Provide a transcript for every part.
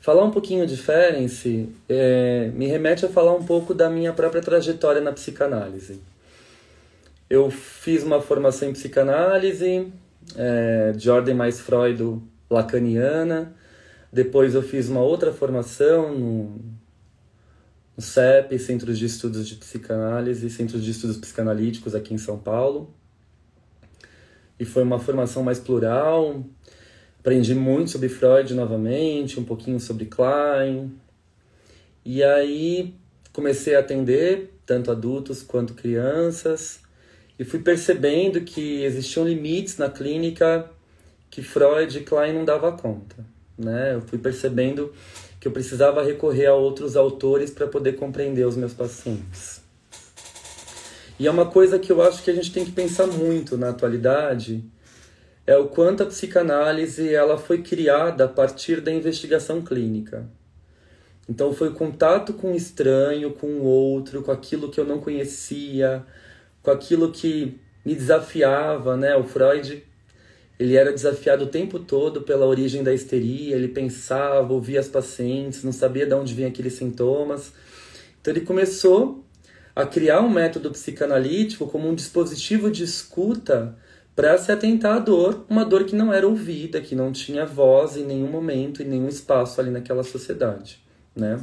Falar um pouquinho de Ferenc é, me remete a falar um pouco da minha própria trajetória na psicanálise. Eu fiz uma formação em psicanálise, é, de ordem mais Freud-lacaniana. Depois eu fiz uma outra formação no, no CEP, Centros de Estudos de Psicanálise, Centros de Estudos Psicanalíticos aqui em São Paulo. E foi uma formação mais plural, Aprendi muito sobre Freud novamente, um pouquinho sobre Klein. E aí comecei a atender tanto adultos quanto crianças e fui percebendo que existiam limites na clínica que Freud e Klein não dava conta, né? Eu fui percebendo que eu precisava recorrer a outros autores para poder compreender os meus pacientes. E é uma coisa que eu acho que a gente tem que pensar muito na atualidade, é o quanto a psicanálise ela foi criada a partir da investigação clínica. Então foi o contato com o estranho, com o outro, com aquilo que eu não conhecia, com aquilo que me desafiava, né? O Freud, ele era desafiado o tempo todo pela origem da histeria, ele pensava, ouvia as pacientes, não sabia de onde vinham aqueles sintomas. Então ele começou a criar um método psicanalítico como um dispositivo de escuta para se atentar à dor, uma dor que não era ouvida, que não tinha voz em nenhum momento, em nenhum espaço ali naquela sociedade, né?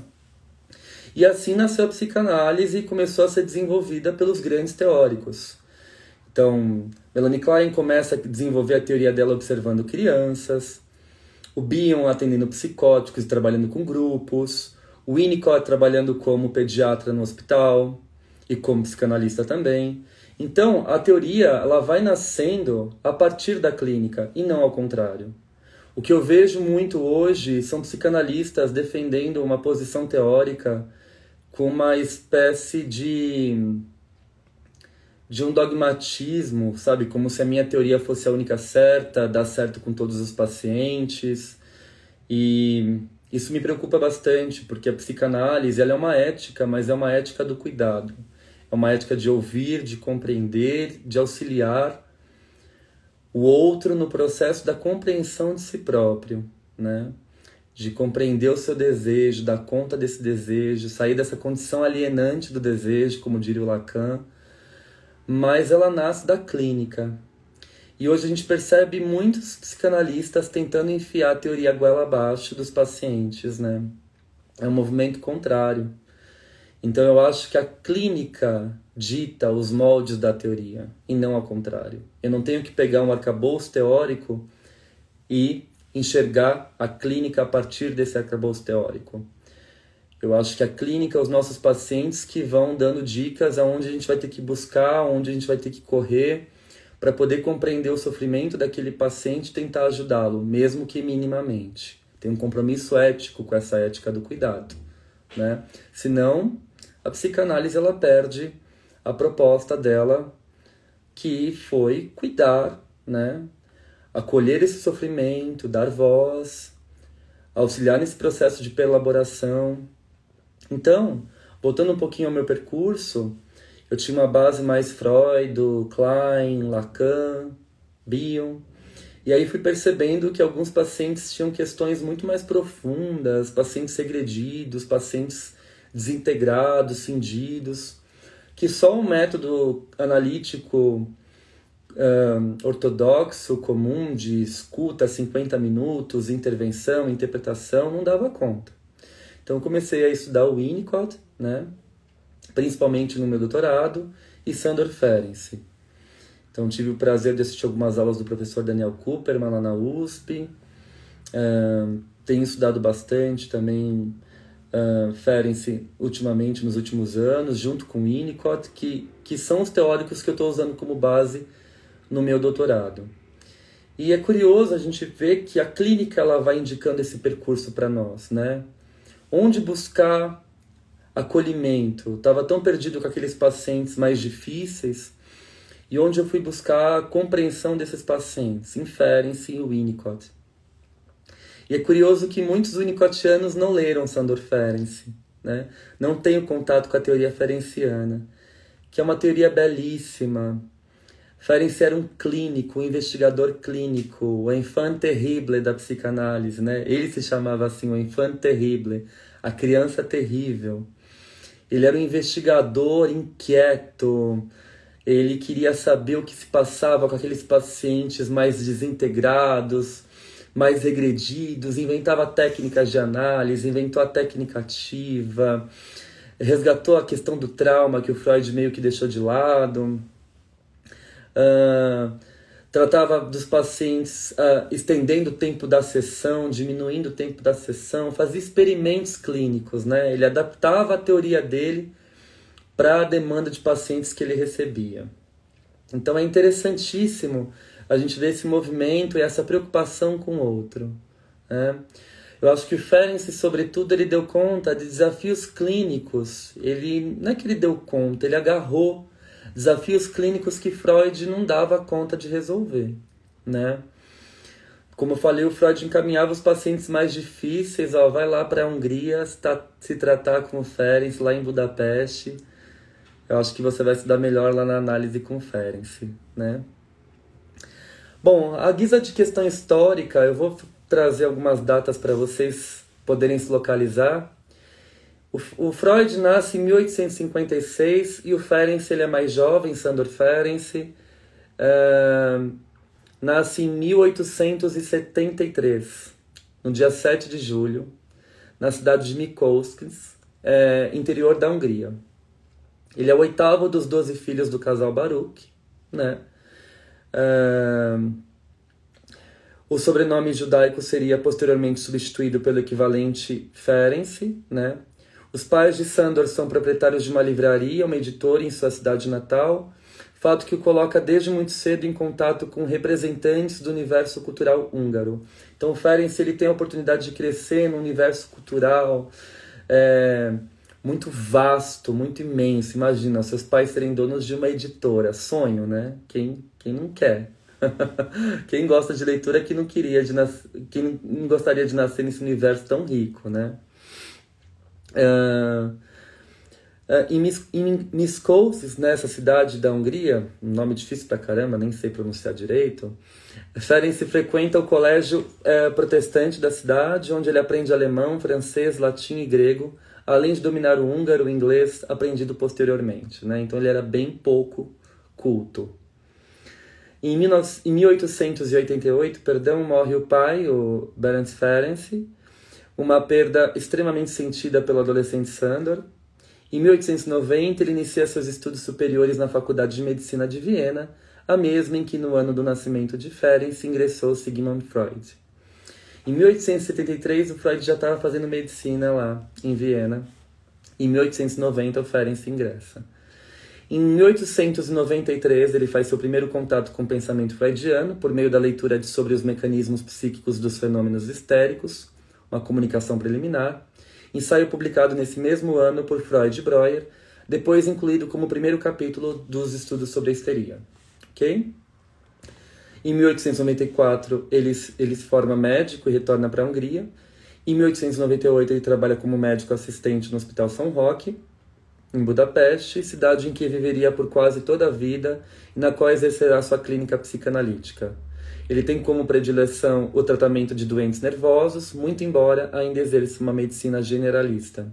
E assim nasceu a psicanálise e começou a ser desenvolvida pelos grandes teóricos. Então, Melanie Klein começa a desenvolver a teoria dela observando crianças, o Bion atendendo psicóticos e trabalhando com grupos, o Winnicott trabalhando como pediatra no hospital e como psicanalista também. Então, a teoria ela vai nascendo a partir da clínica e não ao contrário. O que eu vejo muito hoje são psicanalistas defendendo uma posição teórica com uma espécie de de um dogmatismo, sabe, como se a minha teoria fosse a única certa, dá certo com todos os pacientes. E isso me preocupa bastante, porque a psicanálise ela é uma ética, mas é uma ética do cuidado. É uma ética de ouvir, de compreender, de auxiliar o outro no processo da compreensão de si próprio, né? De compreender o seu desejo, dar conta desse desejo, sair dessa condição alienante do desejo, como diria o Lacan. Mas ela nasce da clínica. E hoje a gente percebe muitos psicanalistas tentando enfiar a teoria goela abaixo dos pacientes, né? É um movimento contrário. Então eu acho que a clínica dita os moldes da teoria e não ao contrário. Eu não tenho que pegar um arcabouço teórico e enxergar a clínica a partir desse arcabouço teórico. Eu acho que a clínica, os nossos pacientes que vão dando dicas aonde a gente vai ter que buscar, onde a gente vai ter que correr para poder compreender o sofrimento daquele paciente e tentar ajudá-lo, mesmo que minimamente. Tem um compromisso ético com essa ética do cuidado, né? Senão, a psicanálise ela perde a proposta dela que foi cuidar, né? Acolher esse sofrimento, dar voz, auxiliar nesse processo de elaboração. Então, voltando um pouquinho ao meu percurso, eu tinha uma base mais Freud, Klein, Lacan, Bion. E aí fui percebendo que alguns pacientes tinham questões muito mais profundas, pacientes segredidos, pacientes desintegrados, cindidos, que só um método analítico uh, ortodoxo, comum, de escuta, 50 minutos, intervenção, interpretação, não dava conta. Então comecei a estudar o Winnicott, né? principalmente no meu doutorado, e Sandor Ferenczi. Então tive o prazer de assistir algumas aulas do professor Daniel Cooper lá na USP. Uh, tenho estudado bastante também uh, Ferenczi ultimamente, nos últimos anos, junto com Winnicott, que, que são os teóricos que eu estou usando como base no meu doutorado. E é curioso a gente ver que a clínica ela vai indicando esse percurso para nós, né? Onde buscar acolhimento? Estava tão perdido com aqueles pacientes mais difíceis e onde eu fui buscar a compreensão desses pacientes, inferem-se o Winnicott. E é curioso que muitos winnicottianos não leram Sandor Ferenczi, né? não têm o contato com a teoria ferenciana, que é uma teoria belíssima. Ferenczi era um clínico, um investigador clínico, o enfant terrible da psicanálise. Né? Ele se chamava assim, o enfant terrible, a criança terrível. Ele era um investigador inquieto, ele queria saber o que se passava com aqueles pacientes mais desintegrados, mais regredidos, inventava técnicas de análise, inventou a técnica ativa, resgatou a questão do trauma que o Freud meio que deixou de lado. Uh, tratava dos pacientes uh, estendendo o tempo da sessão, diminuindo o tempo da sessão, fazia experimentos clínicos, né? Ele adaptava a teoria dele para a demanda de pacientes que ele recebia. Então é interessantíssimo a gente ver esse movimento e essa preocupação com o outro. Né? Eu acho que o Ferenczi, sobretudo, ele deu conta de desafios clínicos. Ele não é que ele deu conta, ele agarrou desafios clínicos que Freud não dava conta de resolver, né? Como eu falei, o Freud encaminhava os pacientes mais difíceis, ó, vai lá para a Hungria se tratar com o Ferenczi lá em Budapeste eu acho que você vai se dar melhor lá na análise com Ferenczi, né? Bom, a guisa de questão histórica, eu vou trazer algumas datas para vocês poderem se localizar. O, o, Freud nasce em 1856 e o Ferenczi ele é mais jovem, Sandor Ferenczi, uh, nasce em 1873, no dia 7 de julho, na cidade de Mikolskis, é, interior da Hungria. Ele é o oitavo dos doze filhos do casal Baruch, né? Uh, o sobrenome judaico seria posteriormente substituído pelo equivalente Ferenczi, né? Os pais de Sandor são proprietários de uma livraria, uma editora em sua cidade natal, fato que o coloca desde muito cedo em contato com representantes do universo cultural húngaro. Então, Ferenczi ele tem a oportunidade de crescer no universo cultural, é, muito vasto, muito imenso. Imagina, seus pais serem donos de uma editora. Sonho, né? Quem, quem não quer? quem gosta de leitura que não queria de nas... quem não gostaria de nascer nesse universo tão rico, né? Uh, uh, em, Mis em Miskolcis, nessa cidade da Hungria, um nome difícil pra caramba, nem sei pronunciar direito, Ferenc frequenta o colégio uh, protestante da cidade, onde ele aprende alemão, francês, latim e grego, além de dominar o húngaro o inglês aprendido posteriormente. Né? Então ele era bem pouco culto. Em, 1888, perdão, morre o pai, o Berenc Ferenc, uma perda extremamente sentida pelo adolescente Sandor. Em 1890, ele inicia seus estudos superiores na Faculdade de Medicina de Viena, a mesma em que no ano do nascimento de Ferenc ingressou Sigmund Freud. Em 1873, o Freud já estava fazendo medicina lá em Viena. Em 1890, o Ferenc ingressa. Em 1893, ele faz seu primeiro contato com o pensamento freudiano por meio da leitura de sobre os mecanismos psíquicos dos fenômenos histéricos, uma comunicação preliminar, ensaio publicado nesse mesmo ano por Freud e Breuer, depois incluído como primeiro capítulo dos estudos sobre a histeria. Ok? Em 1894, ele, ele se forma médico e retorna para a Hungria. Em 1898, ele trabalha como médico assistente no Hospital São Roque, em Budapeste, cidade em que viveria por quase toda a vida e na qual exercerá sua clínica psicanalítica. Ele tem como predileção o tratamento de doentes nervosos, muito embora ainda exerça uma medicina generalista.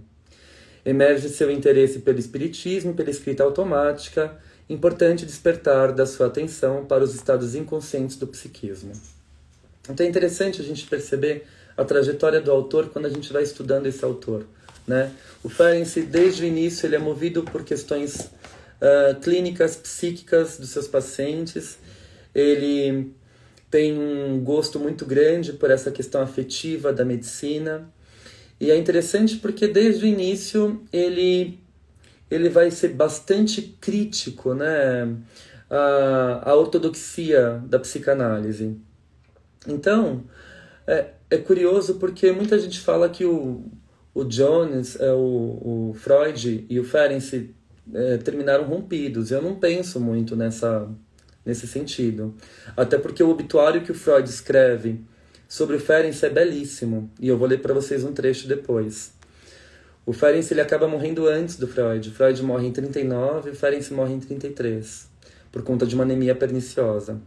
Emerge seu interesse pelo espiritismo pela escrita automática, importante despertar da sua atenção para os estados inconscientes do psiquismo. Então é interessante a gente perceber a trajetória do autor quando a gente vai estudando esse autor. Né? O Ferenczi, desde o início, ele é movido por questões uh, clínicas, psíquicas dos seus pacientes. Ele tem um gosto muito grande por essa questão afetiva da medicina. E é interessante porque desde o início ele, ele vai ser bastante crítico né, à, à ortodoxia da psicanálise. Então, é, é curioso porque muita gente fala que o, o Jones, é, o, o Freud e o Ferenczi é, terminaram rompidos. Eu não penso muito nessa, nesse sentido. Até porque o obituário que o Freud escreve sobre o Ferenczi é belíssimo. E eu vou ler para vocês um trecho depois. O Ferenczi ele acaba morrendo antes do Freud. Freud morre em 39 e o Ferenczi morre em 33. Por conta de uma anemia perniciosa.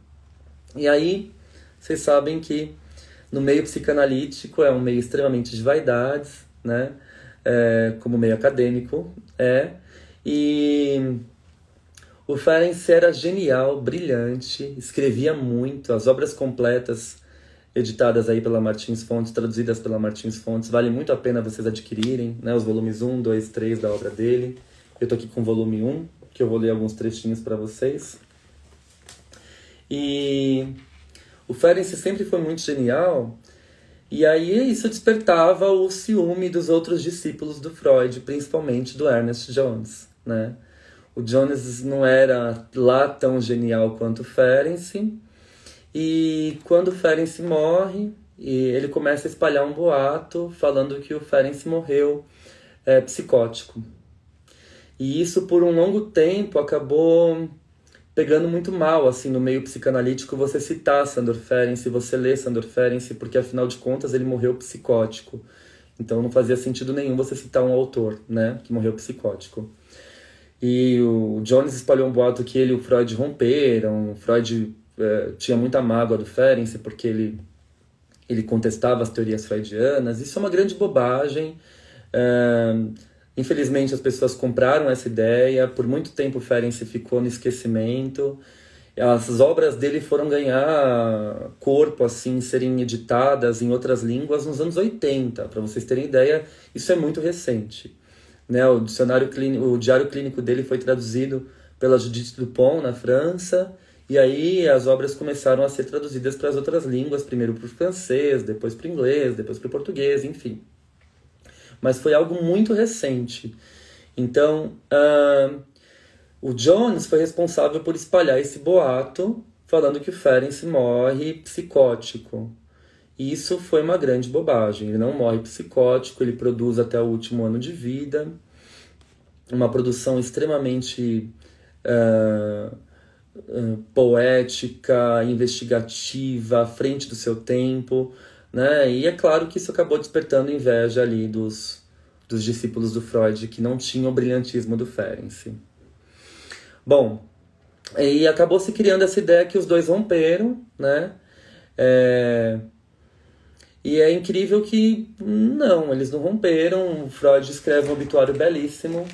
E aí, vocês sabem que no meio psicanalítico é um meio extremamente de vaidades, né? É, como meio acadêmico, é. E o Ferenc era genial, brilhante, escrevia muito, as obras completas editadas aí pela Martins Fontes, traduzidas pela Martins Fontes, vale muito a pena vocês adquirirem, né? Os volumes 1, 2, 3 da obra dele. Eu tô aqui com o volume 1, que eu vou ler alguns trechinhos para vocês. E o Ferenc sempre foi muito genial, e aí isso despertava o ciúme dos outros discípulos do Freud, principalmente do Ernest Jones, né? O Jones não era lá tão genial quanto o Ferenc, e quando o Ferenc morre, ele começa a espalhar um boato falando que o Ferenc morreu é, psicótico. E isso por um longo tempo acabou pegando muito mal, assim, no meio psicanalítico, você citar Sandor Ferenczi, você ler Sandor Ferenczi, porque afinal de contas ele morreu psicótico. Então não fazia sentido nenhum você citar um autor, né, que morreu psicótico. E o Jones espalhou um boato que ele e o Freud romperam, o Freud é, tinha muita mágoa do Ferenczi porque ele, ele contestava as teorias freudianas. Isso é uma grande bobagem. É, Infelizmente as pessoas compraram essa ideia, por muito tempo Ferenczi ficou no esquecimento. As obras dele foram ganhar corpo, assim, serem editadas em outras línguas nos anos 80. Para vocês terem ideia, isso é muito recente. Né? O, dicionário clínico, o diário clínico dele foi traduzido pela Judith Dupont, na França, e aí as obras começaram a ser traduzidas para as outras línguas, primeiro para o francês, depois para o inglês, depois para o português, enfim mas foi algo muito recente. Então, uh, o Jones foi responsável por espalhar esse boato falando que o Ferenc morre psicótico. E isso foi uma grande bobagem. Ele não morre psicótico, ele produz até o último ano de vida. Uma produção extremamente uh, uh, poética, investigativa, à frente do seu tempo né? E é claro que isso acabou despertando inveja ali dos, dos discípulos do Freud que não tinham o brilhantismo do Ferenczi. Bom, e acabou se criando essa ideia que os dois romperam, né? É... E é incrível que não, eles não romperam. Freud escreve um obituário belíssimo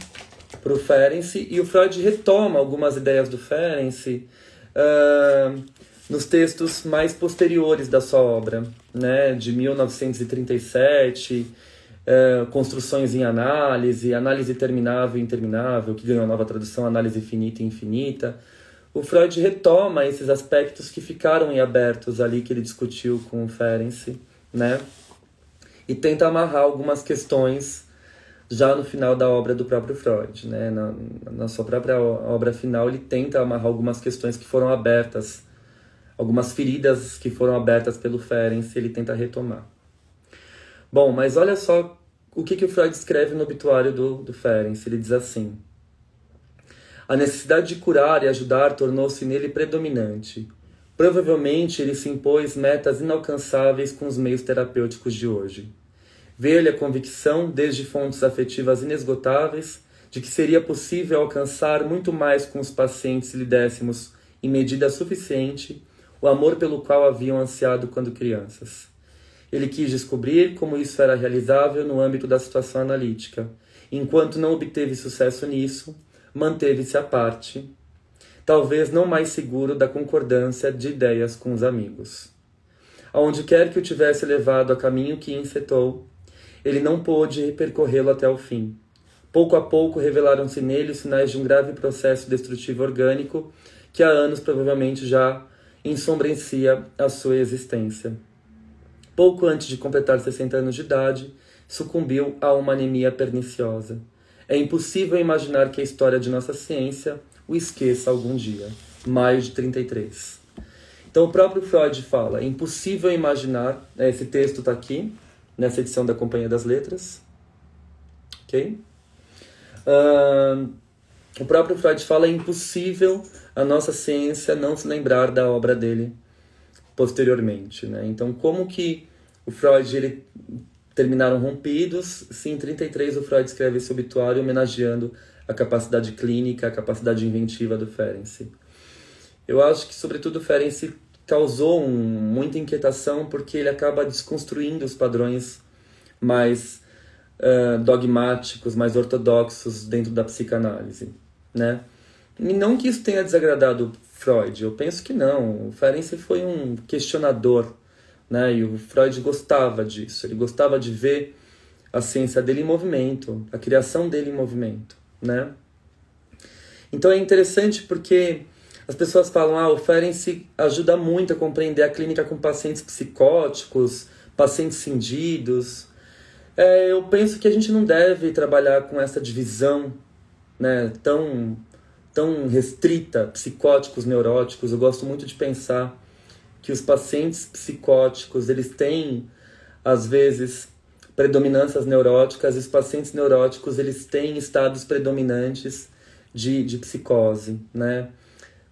para o Ferenczi e o Freud retoma algumas ideias do Ferenczi. Uh, nos textos mais posteriores da sua obra, né, de 1937, é, Construções em Análise, Análise Terminável e Interminável, que ganhou a nova tradução, Análise Finita e Infinita. O Freud retoma esses aspectos que ficaram em abertos ali, que ele discutiu com o Ferenczi, né, e tenta amarrar algumas questões já no final da obra do próprio Freud, né, na, na sua própria obra final, ele tenta amarrar algumas questões que foram abertas algumas feridas que foram abertas pelo Ferenc, ele tenta retomar. Bom, mas olha só o que, que o Freud escreve no obituário do, do Ferenc. Ele diz assim: A necessidade de curar e ajudar tornou-se nele predominante. Provavelmente ele se impôs metas inalcançáveis com os meios terapêuticos de hoje. Veio-lhe a convicção, desde fontes afetivas inesgotáveis, de que seria possível alcançar muito mais com os pacientes se lhe dessemos, em medida suficiente, o amor pelo qual haviam ansiado quando crianças. Ele quis descobrir como isso era realizável no âmbito da situação analítica. Enquanto não obteve sucesso nisso, manteve-se à parte. talvez não mais seguro da concordância de ideias com os amigos. Aonde quer que o tivesse levado a caminho que encetou, ele não pôde percorrê-lo até o fim. Pouco a pouco revelaram-se nele os sinais de um grave processo destrutivo orgânico que há anos provavelmente já ensombrecia a sua existência. Pouco antes de completar 60 anos de idade, sucumbiu a uma anemia perniciosa. É impossível imaginar que a história de nossa ciência o esqueça algum dia. Maio de 33. Então o próprio Freud fala, é impossível imaginar, esse texto está aqui, nessa edição da Companhia das Letras, ok? Uh, o próprio Freud fala, é impossível a nossa ciência não se lembrar da obra dele posteriormente, né? Então como que o Freud ele terminaram rompidos, sim, em 33 o Freud escreve esse obituário homenageando a capacidade clínica, a capacidade inventiva do Ferenczi. Eu acho que, sobretudo, o Ferenczi causou um, muita inquietação porque ele acaba desconstruindo os padrões mais uh, dogmáticos, mais ortodoxos dentro da psicanálise, né? E não que isso tenha desagradado Freud, eu penso que não. O Ferenczi foi um questionador, né? E o Freud gostava disso. Ele gostava de ver a ciência dele em movimento, a criação dele em movimento né? Então é interessante porque as pessoas falam, ah, o Ferenc ajuda muito a compreender a clínica com pacientes psicóticos, pacientes cindidos. É, eu penso que a gente não deve trabalhar com essa divisão né, tão, tão restrita, psicóticos, neuróticos. Eu gosto muito de pensar que os pacientes psicóticos, eles têm, às vezes, predominâncias neuróticas, e os pacientes neuróticos eles têm estados predominantes de, de psicose, né?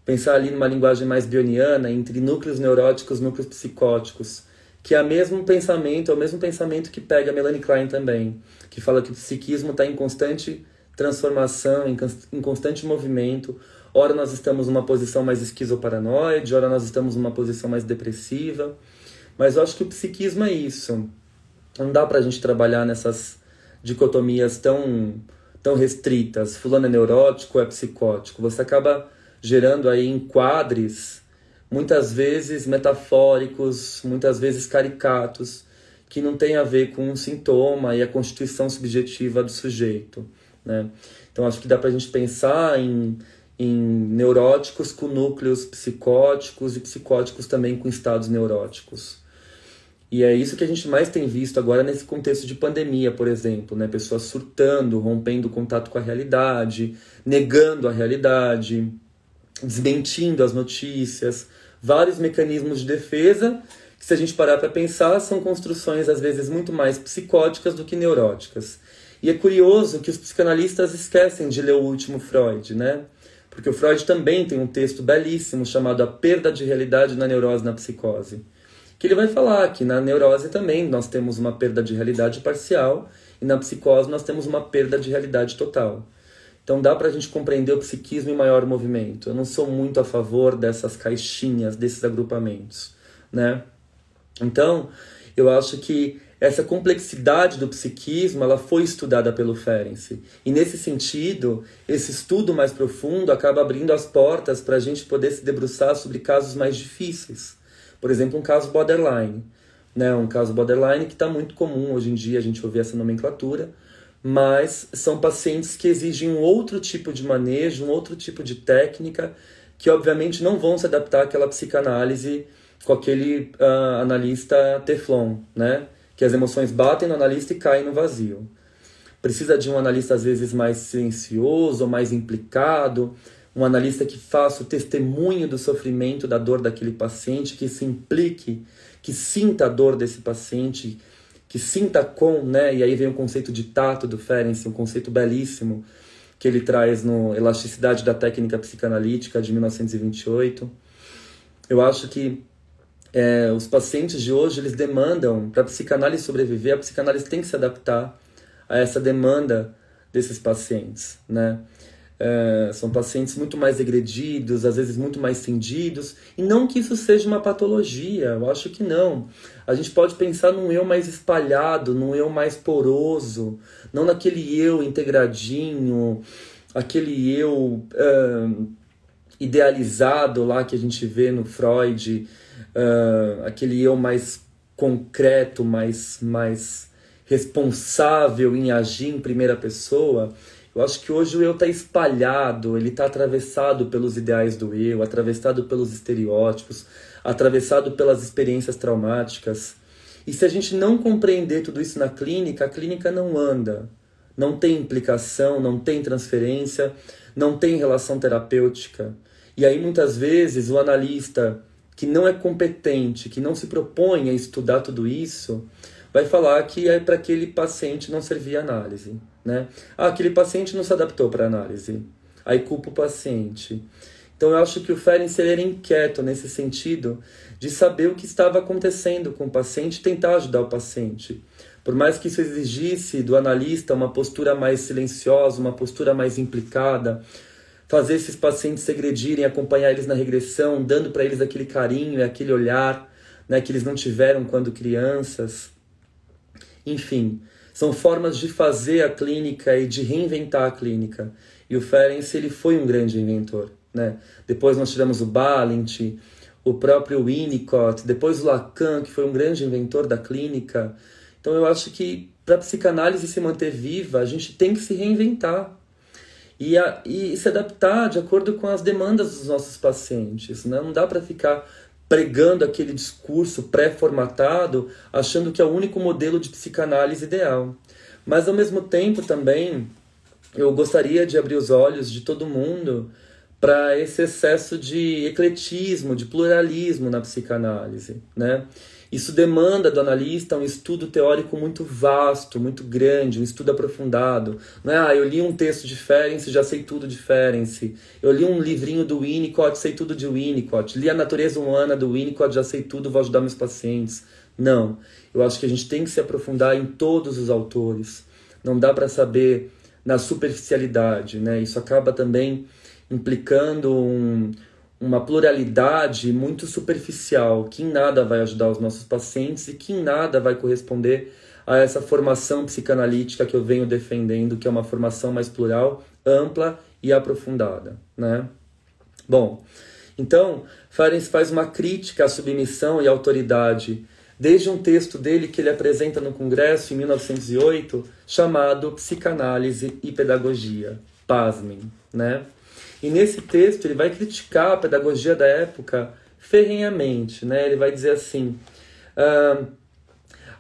Pensar ali numa linguagem mais bioniana, entre núcleos neuróticos e núcleos psicóticos, que é o mesmo pensamento, é o mesmo pensamento que pega Melanie Klein também, que fala que o psiquismo está em constante transformação, em, em constante movimento. Ora nós estamos numa posição mais esquizoparanoide, ora nós estamos numa posição mais depressiva. Mas eu acho que o psiquismo é isso não dá para a gente trabalhar nessas dicotomias tão, tão restritas. Fulano é neurótico, é psicótico. Você acaba gerando aí enquadres, muitas vezes metafóricos, muitas vezes caricatos, que não tem a ver com o sintoma e a constituição subjetiva do sujeito. Né? Então acho que dá para a gente pensar em, em neuróticos com núcleos psicóticos e psicóticos também com estados neuróticos. E é isso que a gente mais tem visto agora nesse contexto de pandemia, por exemplo, né? Pessoas surtando, rompendo o contato com a realidade, negando a realidade, desmentindo as notícias, vários mecanismos de defesa que, se a gente parar para pensar, são construções às vezes muito mais psicóticas do que neuróticas. E é curioso que os psicanalistas esquecem de ler o último Freud, né? Porque o Freud também tem um texto belíssimo chamado A Perda de Realidade na Neurose na Psicose que ele vai falar que na neurose também nós temos uma perda de realidade parcial e na psicose nós temos uma perda de realidade total. Então dá para a gente compreender o psiquismo em maior movimento. Eu não sou muito a favor dessas caixinhas, desses agrupamentos, né? Então, eu acho que essa complexidade do psiquismo ela foi estudada pelo Ferenczi. E nesse sentido, esse estudo mais profundo acaba abrindo as portas para a gente poder se debruçar sobre casos mais difíceis. Por exemplo, um caso borderline. Né? Um caso borderline que está muito comum hoje em dia a gente ouvir essa nomenclatura, mas são pacientes que exigem um outro tipo de manejo, um outro tipo de técnica, que obviamente não vão se adaptar àquela psicanálise com aquele uh, analista Teflon, né? Que as emoções batem no analista e caem no vazio. Precisa de um analista às vezes mais silencioso, mais implicado, um analista que faça o testemunho do sofrimento, da dor daquele paciente, que se implique, que sinta a dor desse paciente, que sinta com, né? E aí vem o conceito de tato do Ferenczi, um conceito belíssimo que ele traz no Elasticidade da Técnica Psicanalítica de 1928. Eu acho que é, os pacientes de hoje eles demandam para a psicanálise sobreviver, a psicanálise tem que se adaptar a essa demanda desses pacientes, né? É, são pacientes muito mais agredidos, às vezes muito mais cindidos, e não que isso seja uma patologia, eu acho que não. A gente pode pensar num eu mais espalhado, num eu mais poroso, não naquele eu integradinho, aquele eu é, idealizado lá que a gente vê no Freud, uh, aquele eu mais concreto, mais, mais responsável em agir em primeira pessoa, eu acho que hoje o eu está espalhado, ele está atravessado pelos ideais do eu, atravessado pelos estereótipos, atravessado pelas experiências traumáticas. E se a gente não compreender tudo isso na clínica, a clínica não anda. Não tem implicação, não tem transferência, não tem relação terapêutica. E aí muitas vezes o analista que não é competente, que não se propõe a estudar tudo isso, vai falar que é para aquele paciente não servir análise, né? Ah, aquele paciente não se adaptou para análise. Aí culpa o paciente. Então eu acho que o Ferenc era inquieto nesse sentido de saber o que estava acontecendo com o paciente e tentar ajudar o paciente. Por mais que isso exigisse do analista uma postura mais silenciosa, uma postura mais implicada, fazer esses pacientes segredirem, acompanhar eles na regressão, dando para eles aquele carinho e aquele olhar né, que eles não tiveram quando crianças. Enfim, são formas de fazer a clínica e de reinventar a clínica. E o Ferenc ele foi um grande inventor. Né? Depois nós tivemos o Balint, o próprio Winnicott, depois o Lacan, que foi um grande inventor da clínica. Então eu acho que para a psicanálise se manter viva, a gente tem que se reinventar e, a, e se adaptar de acordo com as demandas dos nossos pacientes. Né? Não dá para ficar pregando aquele discurso pré-formatado, achando que é o único modelo de psicanálise ideal. Mas ao mesmo tempo também eu gostaria de abrir os olhos de todo mundo para esse excesso de ecletismo, de pluralismo na psicanálise, né? Isso demanda do analista um estudo teórico muito vasto, muito grande, um estudo aprofundado. Não é, ah, eu li um texto de Ferenczi, já sei tudo de Ferenczi. Eu li um livrinho do Winnicott, sei tudo de Winnicott. Li a natureza humana do Winnicott, já sei tudo, vou ajudar meus pacientes. Não. Eu acho que a gente tem que se aprofundar em todos os autores. Não dá para saber na superficialidade, né? Isso acaba também implicando um, uma pluralidade muito superficial, que em nada vai ajudar os nossos pacientes e que em nada vai corresponder a essa formação psicanalítica que eu venho defendendo, que é uma formação mais plural, ampla e aprofundada, né? Bom, então, Ferenc faz uma crítica à submissão e à autoridade, desde um texto dele que ele apresenta no Congresso em 1908, chamado Psicanálise e Pedagogia. Pasmem, né? E nesse texto ele vai criticar a pedagogia da época ferrenhamente, né? Ele vai dizer assim: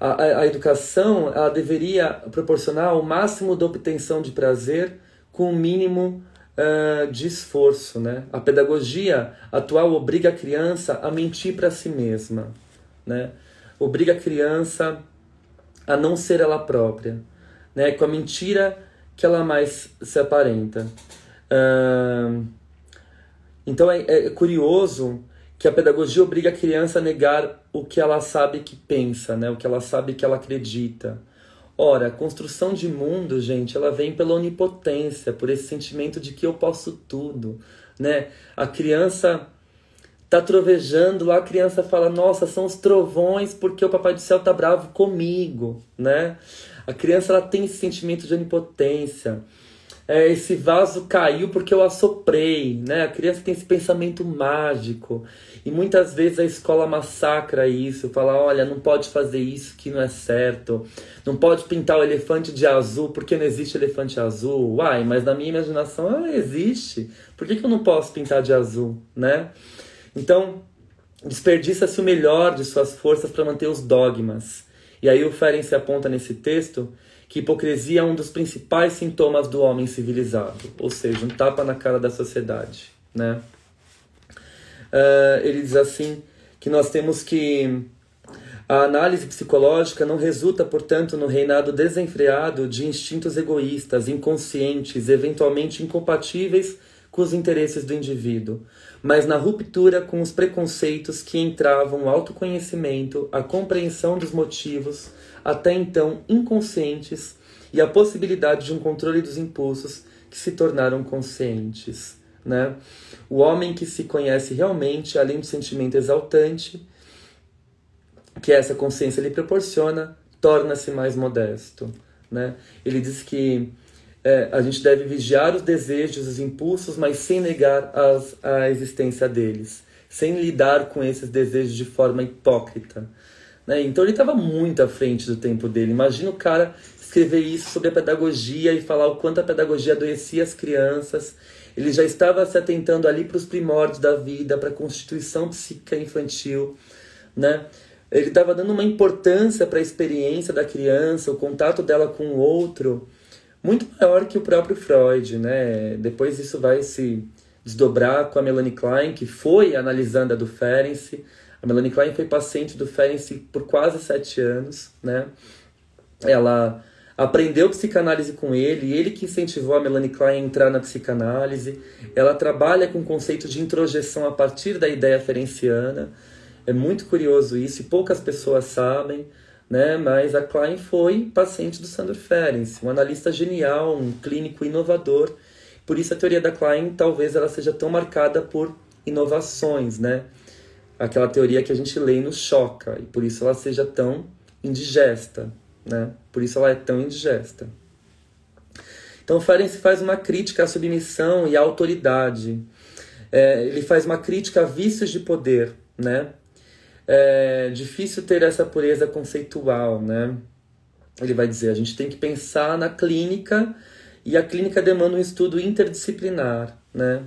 a, a educação ela deveria proporcionar o máximo da obtenção de prazer com o mínimo uh, de esforço, né? A pedagogia atual obriga a criança a mentir para si mesma, né? Obriga a criança a não ser ela própria, né? Com a mentira que ela mais se aparenta então é, é, curioso que a pedagogia obriga a criança a negar o que ela sabe que pensa, né? o que ela sabe que ela acredita. Ora, a construção de mundo, gente, ela vem pela onipotência, por esse sentimento de que eu posso tudo, né? A criança tá trovejando lá, a criança fala: "Nossa, são os trovões porque o papai do céu tá bravo comigo", né? A criança ela tem esse sentimento de onipotência é, esse vaso caiu porque eu assoprei, né? A criança tem esse pensamento mágico. E muitas vezes a escola massacra isso, fala, olha, não pode fazer isso que não é certo. Não pode pintar o elefante de azul porque não existe elefante azul. Uai, mas na minha imaginação ela existe. Por que, que eu não posso pintar de azul, né? Então, desperdiça-se o melhor de suas forças para manter os dogmas. E aí o Ferenc aponta nesse texto que hipocrisia é um dos principais sintomas do homem civilizado, ou seja, um tapa na cara da sociedade, né? Uh, ele diz assim que nós temos que a análise psicológica não resulta, portanto, no reinado desenfreado de instintos egoístas, inconscientes, eventualmente incompatíveis com os interesses do indivíduo, mas na ruptura com os preconceitos que entravam o autoconhecimento, a compreensão dos motivos, até então inconscientes, e a possibilidade de um controle dos impulsos que se tornaram conscientes. Né? O homem que se conhece realmente, além do sentimento exaltante que essa consciência lhe proporciona, torna-se mais modesto. Né? Ele diz que é, a gente deve vigiar os desejos, os impulsos, mas sem negar as, a existência deles, sem lidar com esses desejos de forma hipócrita. Né? Então ele estava muito à frente do tempo dele. Imagina o cara escrever isso sobre a pedagogia e falar o quanto a pedagogia adoecia as crianças. Ele já estava se atentando ali para os primórdios da vida, para a constituição psíquica infantil, né? Ele estava dando uma importância para a experiência da criança, o contato dela com o outro, muito maior que o próprio Freud, né? Depois isso vai se desdobrar com a Melanie Klein, que foi analisando a do Ferenc. A Melanie Klein foi paciente do Ferenc por quase sete anos, né? Ela aprendeu psicanálise com ele, ele que incentivou a Melanie Klein a entrar na psicanálise. Ela trabalha com o conceito de introjeção a partir da ideia ferenciana. É muito curioso isso e poucas pessoas sabem, né? Mas a Klein foi paciente do Sandor Ferenc, um analista genial, um clínico inovador. Por isso a teoria da Klein talvez ela seja tão marcada por inovações, né? Aquela teoria que a gente lê e nos choca e por isso ela seja tão indigesta, né? Por isso ela é tão indigesta. Então Ferenc faz uma crítica à submissão e à autoridade. É, ele faz uma crítica a vícios de poder, né? É difícil ter essa pureza conceitual, né? Ele vai dizer, a gente tem que pensar na clínica e a clínica demanda um estudo interdisciplinar, né?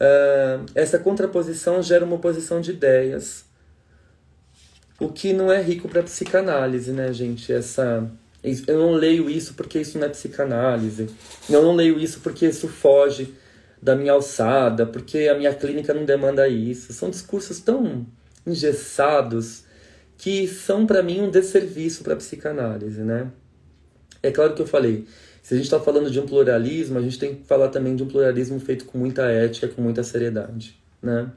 Uh, essa contraposição gera uma oposição de ideias o que não é rico para psicanálise, né, gente? Essa eu não leio isso porque isso não é psicanálise. Eu não leio isso porque isso foge da minha alçada, porque a minha clínica não demanda isso. São discursos tão engessados que são para mim um desserviço para psicanálise, né? É claro que eu falei, se a gente está falando de um pluralismo, a gente tem que falar também de um pluralismo feito com muita ética, com muita seriedade, né?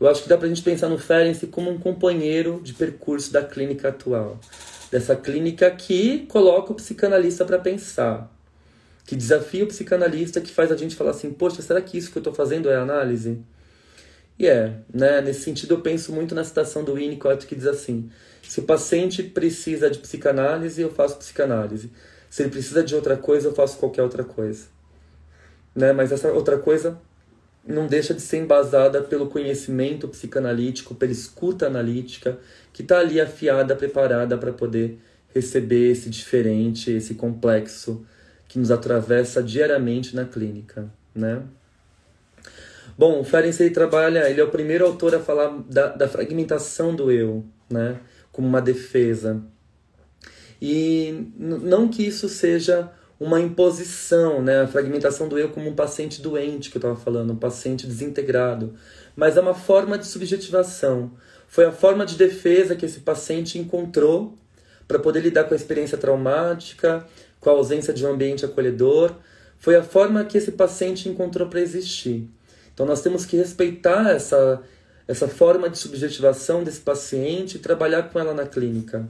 Eu acho que dá para a gente pensar no Ferenc como um companheiro de percurso da clínica atual. Dessa clínica que coloca o psicanalista para pensar, que desafia o psicanalista, que faz a gente falar assim: poxa, será que isso que eu estou fazendo é análise? E é, né? Nesse sentido, eu penso muito na citação do Winnicott que diz assim: se o paciente precisa de psicanálise, eu faço psicanálise. Se ele precisa de outra coisa, eu faço qualquer outra coisa. Né? Mas essa outra coisa não deixa de ser embasada pelo conhecimento psicanalítico, pela escuta analítica, que está ali afiada, preparada para poder receber esse diferente, esse complexo que nos atravessa diariamente na clínica, né? Bom, o Ferenczi trabalha, ele é o primeiro autor a falar da, da fragmentação do eu, né? Como uma defesa. E não que isso seja uma imposição, né? a fragmentação do eu como um paciente doente que eu estava falando, um paciente desintegrado, mas é uma forma de subjetivação. Foi a forma de defesa que esse paciente encontrou para poder lidar com a experiência traumática, com a ausência de um ambiente acolhedor. Foi a forma que esse paciente encontrou para existir. Então nós temos que respeitar essa, essa forma de subjetivação desse paciente e trabalhar com ela na clínica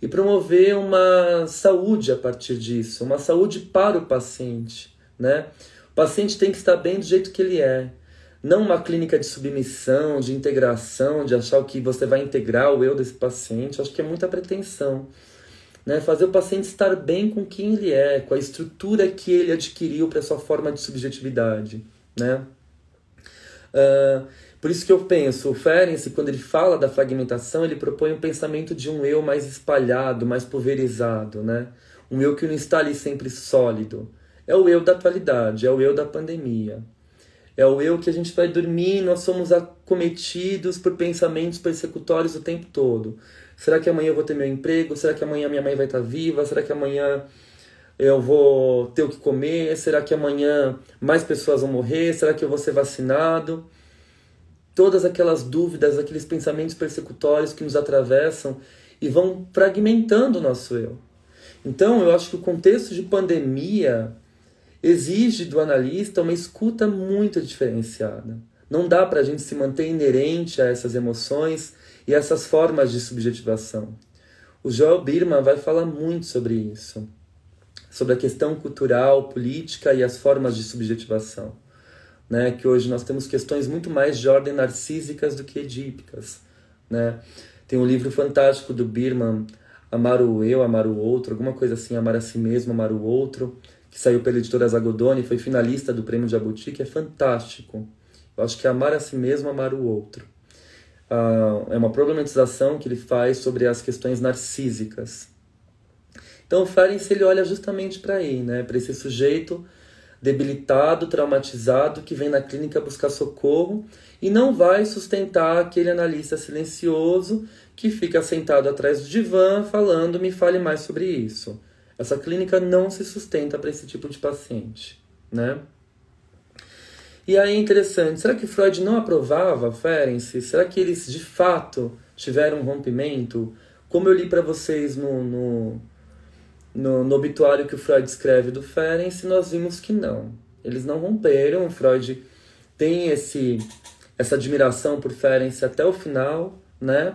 e promover uma saúde a partir disso, uma saúde para o paciente, né? O paciente tem que estar bem do jeito que ele é, não uma clínica de submissão, de integração, de achar que você vai integrar o eu desse paciente, acho que é muita pretensão. Né? Fazer o paciente estar bem com quem ele é, com a estrutura que ele adquiriu para sua forma de subjetividade, né? Uh, por isso que eu penso, o Ferenc, quando ele fala da fragmentação, ele propõe um pensamento de um eu mais espalhado, mais pulverizado, né? Um eu que não está ali sempre sólido. É o eu da atualidade, é o eu da pandemia. É o eu que a gente vai dormir nós somos acometidos por pensamentos persecutórios o tempo todo. Será que amanhã eu vou ter meu emprego? Será que amanhã minha mãe vai estar viva? Será que amanhã eu vou ter o que comer? Será que amanhã mais pessoas vão morrer? Será que eu vou ser vacinado? Todas aquelas dúvidas, aqueles pensamentos persecutórios que nos atravessam e vão fragmentando o nosso eu. Então, eu acho que o contexto de pandemia exige do analista uma escuta muito diferenciada. Não dá para a gente se manter inerente a essas emoções e essas formas de subjetivação. O Joel Birman vai falar muito sobre isso, sobre a questão cultural, política e as formas de subjetivação né? Que hoje nós temos questões muito mais de ordem narcísicas do que edípicas, né? Tem um livro fantástico do Birman, Amar o Eu, Amar o Outro, alguma coisa assim, Amar a Si Mesmo, Amar o Outro, que saiu pela editora Zagodoni, foi finalista do Prêmio Jabuti, que é fantástico. Eu acho que é amar a si mesmo, amar o outro. Ah, é uma problematização que ele faz sobre as questões narcísicas. Então o Ferenc ele olha justamente para aí, né, para esse sujeito debilitado, traumatizado, que vem na clínica buscar socorro e não vai sustentar aquele analista silencioso que fica sentado atrás do divã falando: me fale mais sobre isso. Essa clínica não se sustenta para esse tipo de paciente, né? E aí é interessante, será que Freud não aprovava Ferenc? Será que eles de fato tiveram um rompimento? Como eu li para vocês no, no, no, no, obituário que o Freud escreve do Ferenc, nós vimos que não. Eles não romperam, o Freud tem esse, essa admiração por Ferenc até o final, né?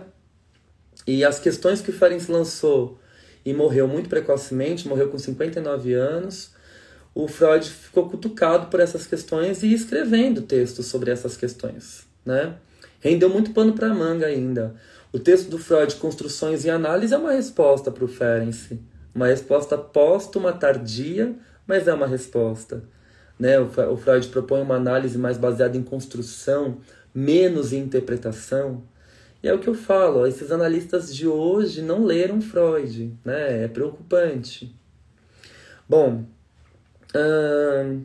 E as questões que o Ferenc lançou e morreu muito precocemente, morreu com 59 anos, o Freud ficou cutucado por essas questões e escrevendo textos sobre essas questões, né? Rendeu muito pano para manga ainda. O texto do Freud, Construções e Análise, é uma resposta para o Ferenc. Uma resposta póstuma, tardia, mas é uma resposta. Né? O Freud propõe uma análise mais baseada em construção, menos em interpretação. E é o que eu falo, esses analistas de hoje não leram Freud, né? É preocupante. Bom, hum,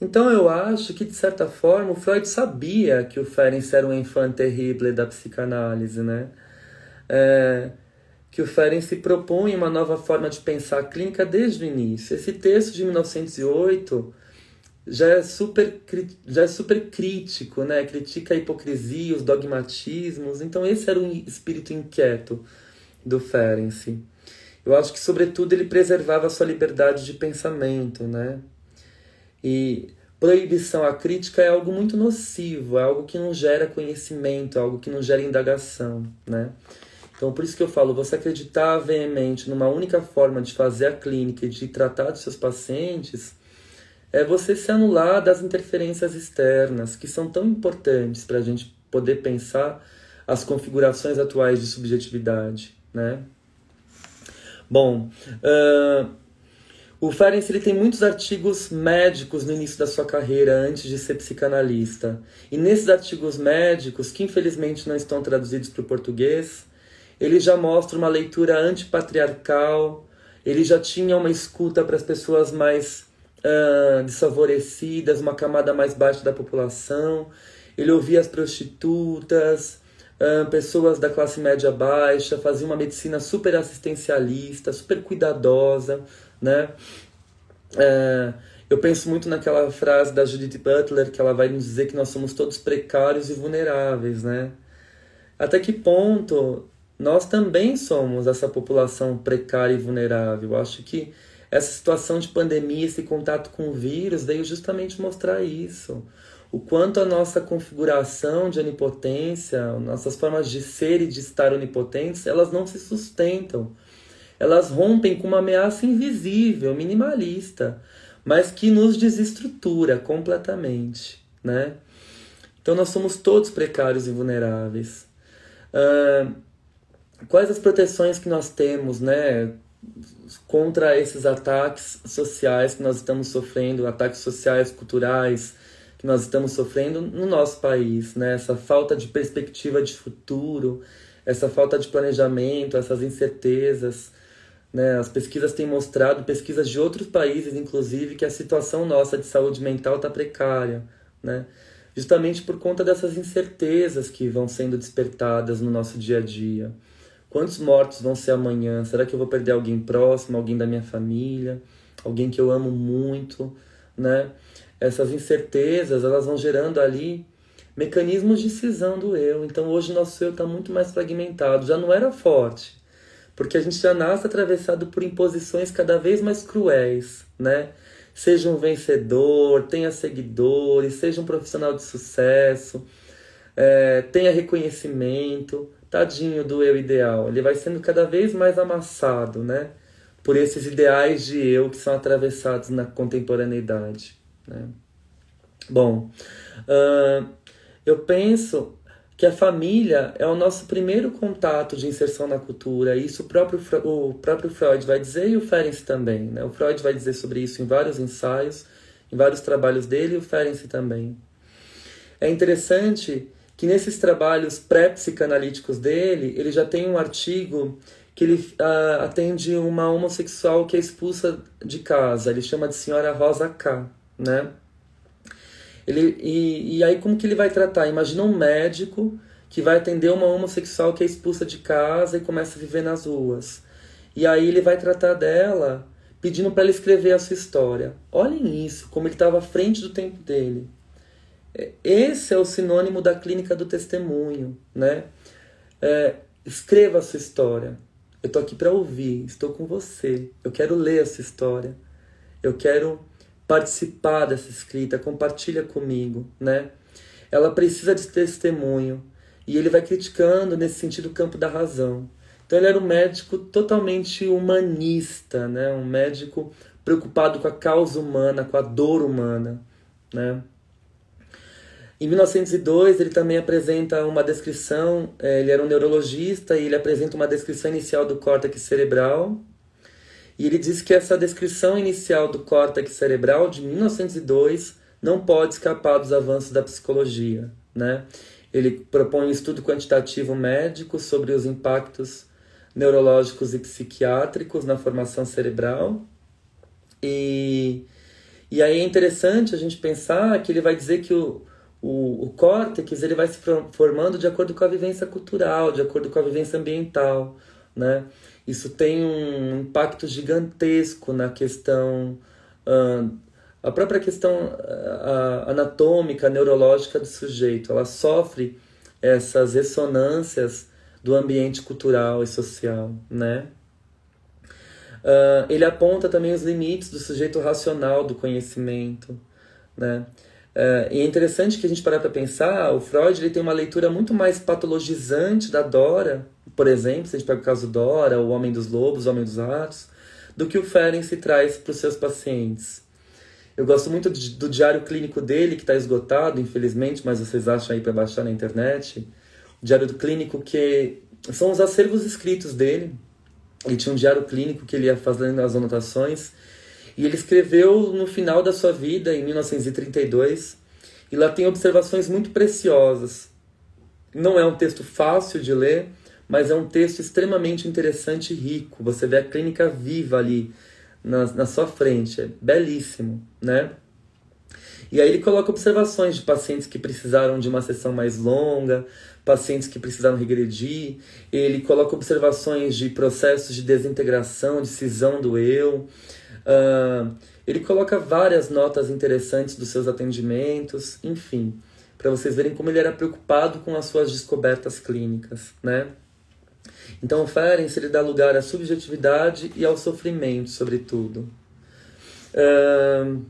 então eu acho que de certa forma o Freud sabia que o Ferenc era um enfant terrible da psicanálise, né? É, que o Ferenc se propõe uma nova forma de pensar a clínica desde o início. Esse texto de 1908 já é super, já é super crítico, né? critica a hipocrisia, os dogmatismos. Então, esse era o espírito inquieto do Ferenc. Eu acho que, sobretudo, ele preservava a sua liberdade de pensamento. Né? E proibição à crítica é algo muito nocivo, é algo que não gera conhecimento, é algo que não gera indagação. Né? Então, por isso que eu falo, você acreditar veemente numa única forma de fazer a clínica e de tratar dos seus pacientes é você se anular das interferências externas, que são tão importantes para a gente poder pensar as configurações atuais de subjetividade, né? Bom, uh, o Ferenc ele tem muitos artigos médicos no início da sua carreira, antes de ser psicanalista. E nesses artigos médicos, que infelizmente não estão traduzidos para o português, ele já mostra uma leitura antipatriarcal, ele já tinha uma escuta para as pessoas mais uh, desfavorecidas, uma camada mais baixa da população. Ele ouvia as prostitutas, uh, pessoas da classe média baixa, fazia uma medicina super assistencialista, super cuidadosa, né? Uh, eu penso muito naquela frase da Judith Butler que ela vai nos dizer que nós somos todos precários e vulneráveis, né? Até que ponto nós também somos essa população precária e vulnerável? Acho que essa situação de pandemia, esse contato com o vírus, veio justamente mostrar isso. O quanto a nossa configuração de onipotência, nossas formas de ser e de estar onipotentes, elas não se sustentam. Elas rompem com uma ameaça invisível, minimalista, mas que nos desestrutura completamente, né? Então nós somos todos precários e vulneráveis. Uh, quais as proteções que nós temos, né? contra esses ataques sociais que nós estamos sofrendo, ataques sociais, culturais que nós estamos sofrendo no nosso país, né? Essa falta de perspectiva de futuro, essa falta de planejamento, essas incertezas, né? As pesquisas têm mostrado, pesquisas de outros países, inclusive, que a situação nossa de saúde mental está precária, né? Justamente por conta dessas incertezas que vão sendo despertadas no nosso dia a dia. Quantos mortos vão ser amanhã? Será que eu vou perder alguém próximo, alguém da minha família, alguém que eu amo muito, né? Essas incertezas, elas vão gerando ali mecanismos de cisão do eu. Então hoje nosso eu está muito mais fragmentado, já não era forte, porque a gente já nasce atravessado por imposições cada vez mais cruéis, né? Seja um vencedor, tenha seguidores, seja um profissional de sucesso, é, tenha reconhecimento tadinho do eu ideal, ele vai sendo cada vez mais amassado, né? Por esses ideais de eu que são atravessados na contemporaneidade, né? Bom, uh, eu penso que a família é o nosso primeiro contato de inserção na cultura. Isso o próprio, o próprio Freud vai dizer e o Ferenc também. Né? O Freud vai dizer sobre isso em vários ensaios, em vários trabalhos dele e o Ferenc também. É interessante que nesses trabalhos pré-psicanalíticos dele, ele já tem um artigo que ele uh, atende uma homossexual que é expulsa de casa. Ele chama de Senhora Rosa K, né? Ele, e, e aí como que ele vai tratar? Imagina um médico que vai atender uma homossexual que é expulsa de casa e começa a viver nas ruas. E aí ele vai tratar dela pedindo para ela escrever a sua história. Olhem isso, como ele estava à frente do tempo dele. Esse é o sinônimo da clínica do testemunho, né? É, escreva a sua história. Eu estou aqui para ouvir, estou com você. Eu quero ler essa história. Eu quero participar dessa escrita, compartilha comigo, né? Ela precisa de testemunho e ele vai criticando nesse sentido o campo da razão. Então ele era um médico totalmente humanista, né? Um médico preocupado com a causa humana, com a dor humana, né? Em 1902 ele também apresenta uma descrição, é, ele era um neurologista e ele apresenta uma descrição inicial do córtex cerebral, e ele diz que essa descrição inicial do córtex cerebral de 1902 não pode escapar dos avanços da psicologia. Né? Ele propõe um estudo quantitativo médico sobre os impactos neurológicos e psiquiátricos na formação cerebral. E, e aí é interessante a gente pensar que ele vai dizer que o, o, o córtex ele vai se formando de acordo com a vivência cultural, de acordo com a vivência ambiental. Né? Isso tem um impacto gigantesco na questão, uh, a própria questão uh, anatômica, neurológica do sujeito. Ela sofre essas ressonâncias do ambiente cultural e social, né? Uh, ele aponta também os limites do sujeito racional do conhecimento, né? Uh, e é interessante que a gente parar para pensar, o Freud ele tem uma leitura muito mais patologizante da Dora por exemplo, se a gente pega o caso Dora, o Homem dos Lobos, o Homem dos Ratos, do que o Ferenc traz para os seus pacientes. Eu gosto muito de, do diário clínico dele, que está esgotado, infelizmente, mas vocês acham aí para baixar na internet. O diário do clínico, que são os acervos escritos dele. Ele tinha um diário clínico que ele ia fazendo as anotações. E ele escreveu no final da sua vida, em 1932. E lá tem observações muito preciosas. Não é um texto fácil de ler, mas é um texto extremamente interessante e rico. Você vê a clínica viva ali na, na sua frente, é belíssimo, né? E aí ele coloca observações de pacientes que precisaram de uma sessão mais longa, pacientes que precisaram regredir. Ele coloca observações de processos de desintegração, de cisão do eu. Uh, ele coloca várias notas interessantes dos seus atendimentos, enfim, para vocês verem como ele era preocupado com as suas descobertas clínicas, né? Então, Ferenc ele dá lugar à subjetividade e ao sofrimento, sobretudo. Uh,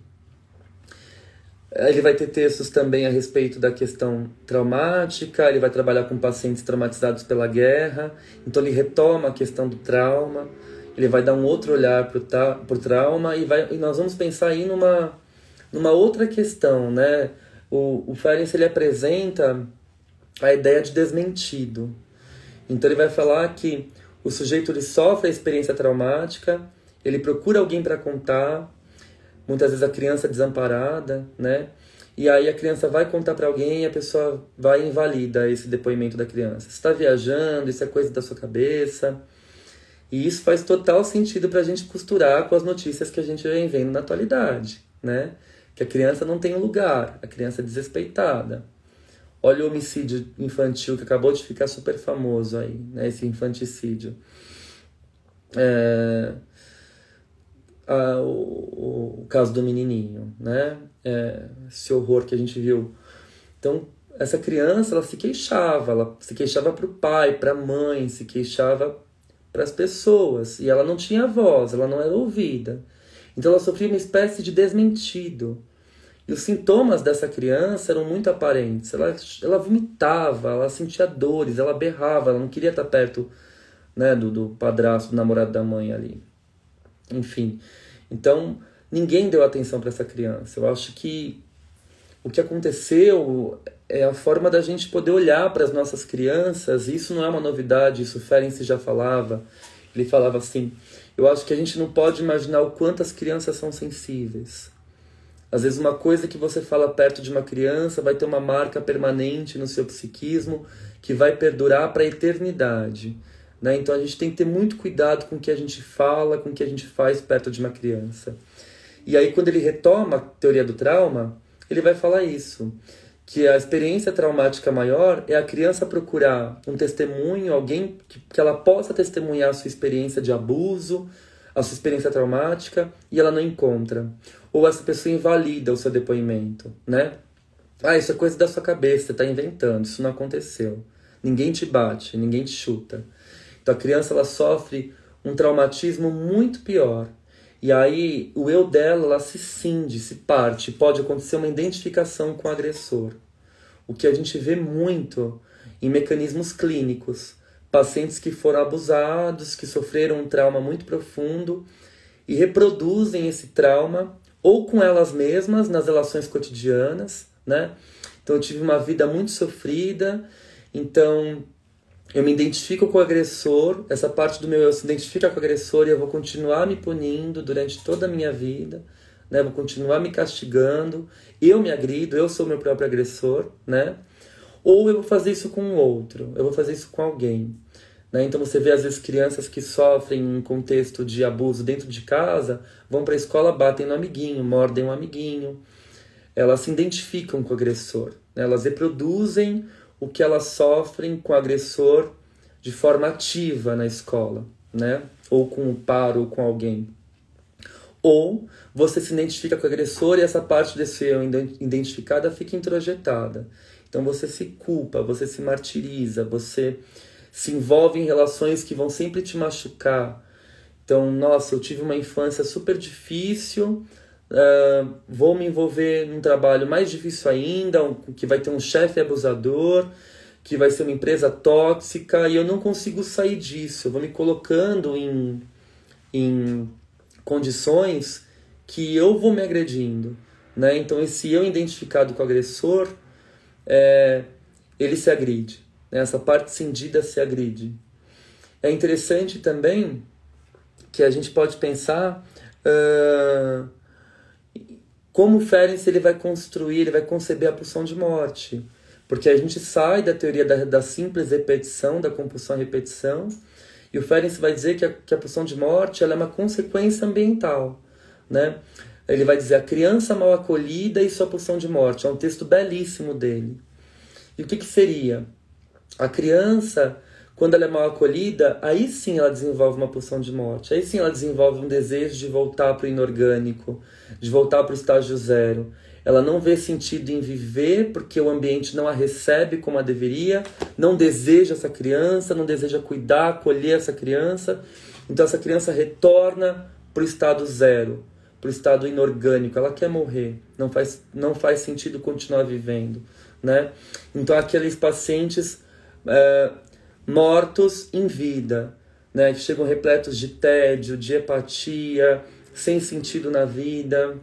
ele vai ter textos também a respeito da questão traumática, ele vai trabalhar com pacientes traumatizados pela guerra, então ele retoma a questão do trauma, ele vai dar um outro olhar para o trauma e, vai, e nós vamos pensar aí numa, numa outra questão, né? O, o Ferenc ele apresenta a ideia de desmentido, então ele vai falar que o sujeito ele sofre a experiência traumática, ele procura alguém para contar, muitas vezes a criança é desamparada, né? E aí a criança vai contar para alguém e a pessoa vai invalida esse depoimento da criança. Está viajando, isso é coisa da sua cabeça. E isso faz total sentido para a gente costurar com as notícias que a gente vem vendo na atualidade, né? Que a criança não tem lugar, a criança é desrespeitada. Olha o homicídio infantil que acabou de ficar super famoso aí, né? Esse infanticídio. É, a, o, o, caso do menininho, né? É, esse horror que a gente viu. Então, essa criança, ela se queixava, ela se queixava para o pai, para a mãe, se queixava para as pessoas. E ela não tinha voz, ela não era ouvida. Então, ela sofria uma espécie de desmentido. E os sintomas dessa criança eram muito aparentes. Ela, ela vomitava, ela sentia dores, ela berrava, ela não queria estar perto né, do, do padrasto, do namorado da mãe ali. Enfim. Então, ninguém deu atenção para essa criança. Eu acho que o que aconteceu é a forma da gente poder olhar para as nossas crianças, e isso não é uma novidade, isso Ferenc já falava. Ele falava assim: eu acho que a gente não pode imaginar o quanto as crianças são sensíveis. Às vezes, uma coisa que você fala perto de uma criança vai ter uma marca permanente no seu psiquismo que vai perdurar para a eternidade. Né? Então, a gente tem que ter muito cuidado com o que a gente fala, com o que a gente faz perto de uma criança. E aí, quando ele retoma a teoria do trauma, ele vai falar isso que a experiência traumática maior é a criança procurar um testemunho, alguém que, que ela possa testemunhar a sua experiência de abuso, a sua experiência traumática, e ela não encontra. Ou essa pessoa invalida o seu depoimento, né? Ah, isso é coisa da sua cabeça, você está inventando, isso não aconteceu. Ninguém te bate, ninguém te chuta. Então a criança ela sofre um traumatismo muito pior. E aí o eu dela ela se cinde, se parte, pode acontecer uma identificação com o agressor. O que a gente vê muito em mecanismos clínicos, pacientes que foram abusados, que sofreram um trauma muito profundo e reproduzem esse trauma ou com elas mesmas nas relações cotidianas, né? Então eu tive uma vida muito sofrida, então eu me identifico com o agressor, essa parte do meu eu se identifica com o agressor e eu vou continuar me punindo durante toda a minha vida, né? Vou continuar me castigando, eu me agrido, eu sou meu próprio agressor, né? Ou eu vou fazer isso com um outro, eu vou fazer isso com alguém. Né? Então você vê às vezes crianças que sofrem um contexto de abuso dentro de casa, vão para a escola, batem no amiguinho, mordem um amiguinho. Elas se identificam com o agressor, né? elas reproduzem o que elas sofrem com o agressor de forma ativa na escola, né? Ou com o par ou com alguém. Ou você se identifica com o agressor e essa parte desse eu identificada fica introjetada. Então você se culpa, você se martiriza, você se envolve em relações que vão sempre te machucar. Então, nossa, eu tive uma infância super difícil, Uh, vou me envolver num trabalho mais difícil ainda, um, que vai ter um chefe abusador, que vai ser uma empresa tóxica, e eu não consigo sair disso. Eu vou me colocando em, em condições que eu vou me agredindo. Né? Então, esse eu identificado com o agressor, é, ele se agride. Né? Essa parte cindida se agride. É interessante também que a gente pode pensar. Uh, como o Ferenc ele vai construir, ele vai conceber a pulsão de morte. Porque a gente sai da teoria da, da simples repetição, da compulsão à repetição, e o Ferenc vai dizer que a, que a pulsão de morte ela é uma consequência ambiental. Né? Ele vai dizer a criança mal acolhida e sua pulsão de morte. É um texto belíssimo dele. E o que, que seria? A criança quando ela é mal acolhida, aí sim ela desenvolve uma pulsão de morte. Aí sim ela desenvolve um desejo de voltar para o inorgânico, de voltar para o estágio zero. Ela não vê sentido em viver porque o ambiente não a recebe como a deveria, não deseja essa criança, não deseja cuidar, acolher essa criança. Então essa criança retorna para o estado zero, para o estado inorgânico. Ela quer morrer, não faz, não faz sentido continuar vivendo. Né? Então aqueles pacientes é, mortos em vida, né, que chegam repletos de tédio, de apatia, sem sentido na vida.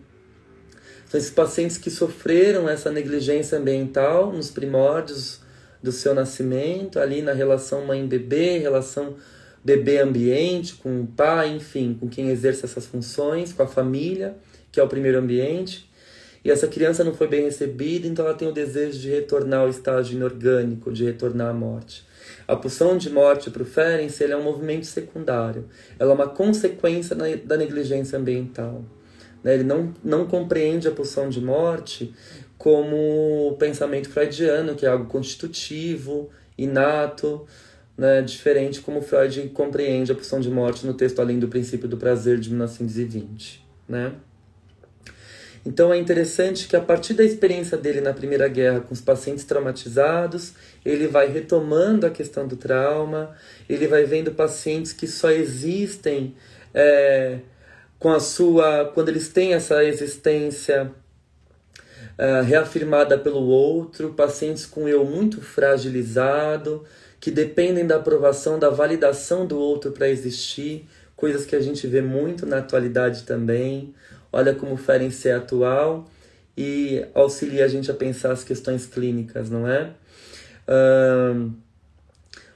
São esses pacientes que sofreram essa negligência ambiental nos primórdios do seu nascimento, ali na relação mãe-bebê, relação bebê-ambiente, com o pai, enfim, com quem exerce essas funções, com a família, que é o primeiro ambiente. E essa criança não foi bem recebida, então ela tem o desejo de retornar ao estágio inorgânico, de retornar à morte. A pulsão de morte para o Ferenc é um movimento secundário. Ela é uma consequência da negligência ambiental. Né? Ele não, não compreende a pulsão de morte como o pensamento freudiano, que é algo constitutivo, inato, né? diferente como Freud compreende a pulsão de morte no texto Além do Princípio do Prazer de 1920. Né? Então é interessante que a partir da experiência dele na Primeira Guerra com os pacientes traumatizados, ele vai retomando a questão do trauma, ele vai vendo pacientes que só existem é, com a sua. quando eles têm essa existência é, reafirmada pelo outro, pacientes com eu muito fragilizado, que dependem da aprovação, da validação do outro para existir, coisas que a gente vê muito na atualidade também Olha como o Ferenc é atual e auxilia a gente a pensar as questões clínicas, não é? Uh,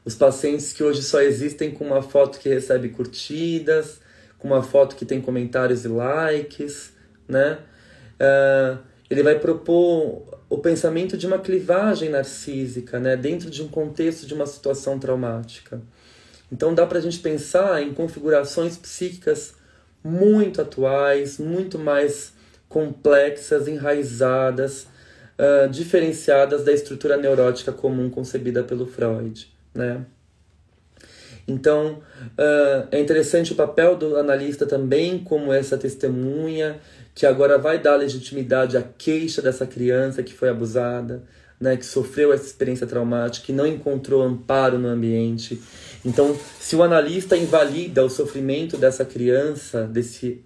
os pacientes que hoje só existem com uma foto que recebe curtidas, com uma foto que tem comentários e likes, né? Uh, ele vai propor o pensamento de uma clivagem narcísica, né? Dentro de um contexto de uma situação traumática. Então dá para a gente pensar em configurações psíquicas muito atuais, muito mais complexas, enraizadas, uh, diferenciadas da estrutura neurótica comum concebida pelo Freud, né? Então, uh, é interessante o papel do analista também como essa testemunha que agora vai dar legitimidade à queixa dessa criança que foi abusada, né, que sofreu essa experiência traumática, que não encontrou amparo no ambiente. Então, se o analista invalida o sofrimento dessa criança, desse,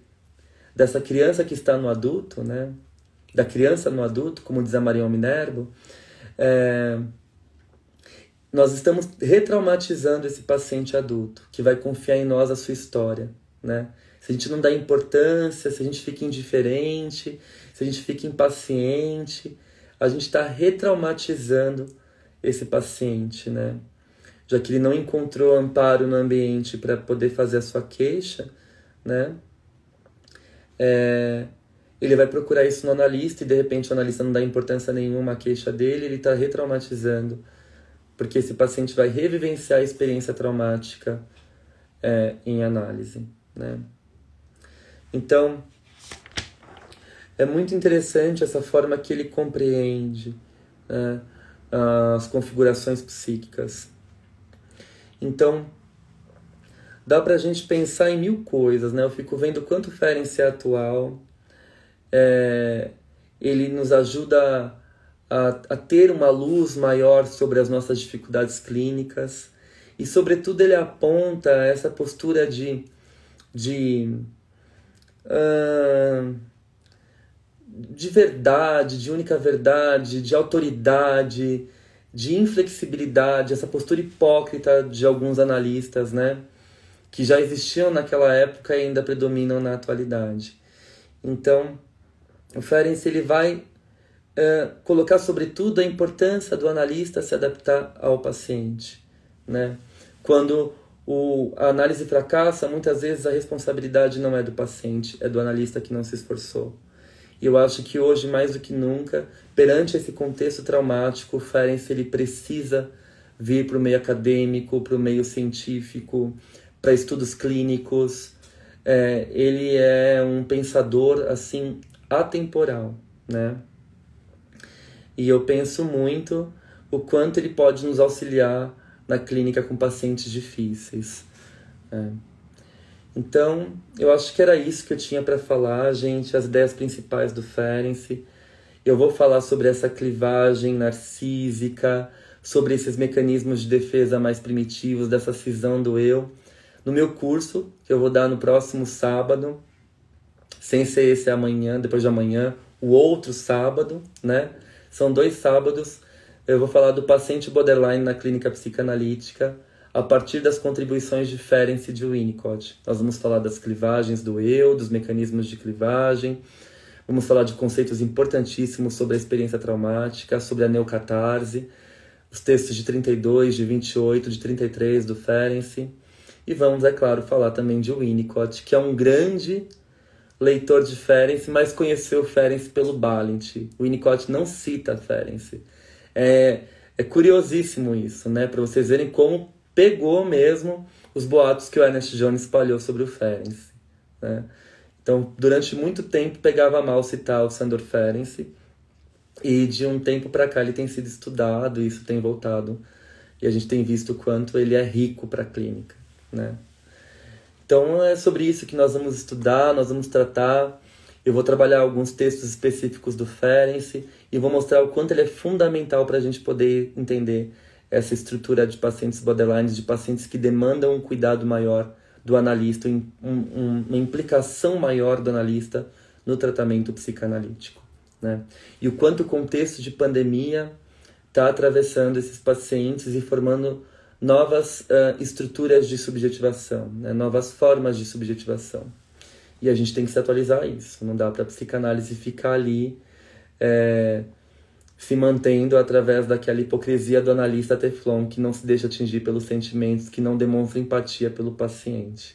dessa criança que está no adulto, né, da criança no adulto, como diz a Maria Minervo, é, nós estamos retraumatizando esse paciente adulto, que vai confiar em nós a sua história, né? Se a gente não dá importância, se a gente fica indiferente, se a gente fica impaciente, a gente está retraumatizando esse paciente, né? Já que ele não encontrou amparo no ambiente para poder fazer a sua queixa, né? É, ele vai procurar isso no analista e de repente o analista não dá importância nenhuma à queixa dele, ele está retraumatizando, porque esse paciente vai revivenciar a experiência traumática é, em análise, né? Então, é muito interessante essa forma que ele compreende né, as configurações psíquicas. Então, dá para a gente pensar em mil coisas, né? Eu fico vendo quanto Ferenc é atual, é, ele nos ajuda a, a ter uma luz maior sobre as nossas dificuldades clínicas e, sobretudo, ele aponta essa postura de, de uh, de verdade, de única verdade, de autoridade, de inflexibilidade, essa postura hipócrita de alguns analistas, né? Que já existiam naquela época e ainda predominam na atualidade. Então, o Ferenc ele vai uh, colocar sobretudo a importância do analista se adaptar ao paciente, né? Quando o, a análise fracassa, muitas vezes a responsabilidade não é do paciente, é do analista que não se esforçou. Eu acho que hoje, mais do que nunca, perante esse contexto traumático, o Ferenc ele precisa vir para o meio acadêmico, para o meio científico, para estudos clínicos. É, ele é um pensador assim atemporal, né? E eu penso muito o quanto ele pode nos auxiliar na clínica com pacientes difíceis. É. Então, eu acho que era isso que eu tinha para falar, gente, as ideias principais do Ferenc. Eu vou falar sobre essa clivagem narcísica, sobre esses mecanismos de defesa mais primitivos, dessa cisão do eu, no meu curso, que eu vou dar no próximo sábado, sem ser esse amanhã, depois de amanhã, o outro sábado, né? São dois sábados. Eu vou falar do paciente borderline na clínica psicanalítica a partir das contribuições de Ferenc de Winnicott. Nós vamos falar das clivagens do eu, dos mecanismos de clivagem, vamos falar de conceitos importantíssimos sobre a experiência traumática, sobre a neocatarse, os textos de 32, de 28, de 33 do Ferenc. E vamos, é claro, falar também de Winnicott, que é um grande leitor de Ferenc, mas conheceu Ferenc pelo Balint. Winnicott não cita Ferenc. É, é curiosíssimo isso, né? Para vocês verem como pegou mesmo os boatos que o Ernest Jones espalhou sobre o Ferenc. Né? Então, durante muito tempo pegava mal citar o Sandor Ferenc e de um tempo para cá ele tem sido estudado e isso tem voltado e a gente tem visto o quanto ele é rico para a clínica, né? Então é sobre isso que nós vamos estudar, nós vamos tratar. Eu vou trabalhar alguns textos específicos do Ferenc e vou mostrar o quanto ele é fundamental para a gente poder entender essa estrutura de pacientes borderlines, de pacientes que demandam um cuidado maior do analista, um, um, uma implicação maior do analista no tratamento psicanalítico. Né? E o quanto o contexto de pandemia está atravessando esses pacientes e formando novas uh, estruturas de subjetivação, né? novas formas de subjetivação. E a gente tem que se atualizar a isso. Não dá para a psicanálise ficar ali é, se mantendo através daquela hipocrisia do analista Teflon que não se deixa atingir pelos sentimentos, que não demonstra empatia pelo paciente.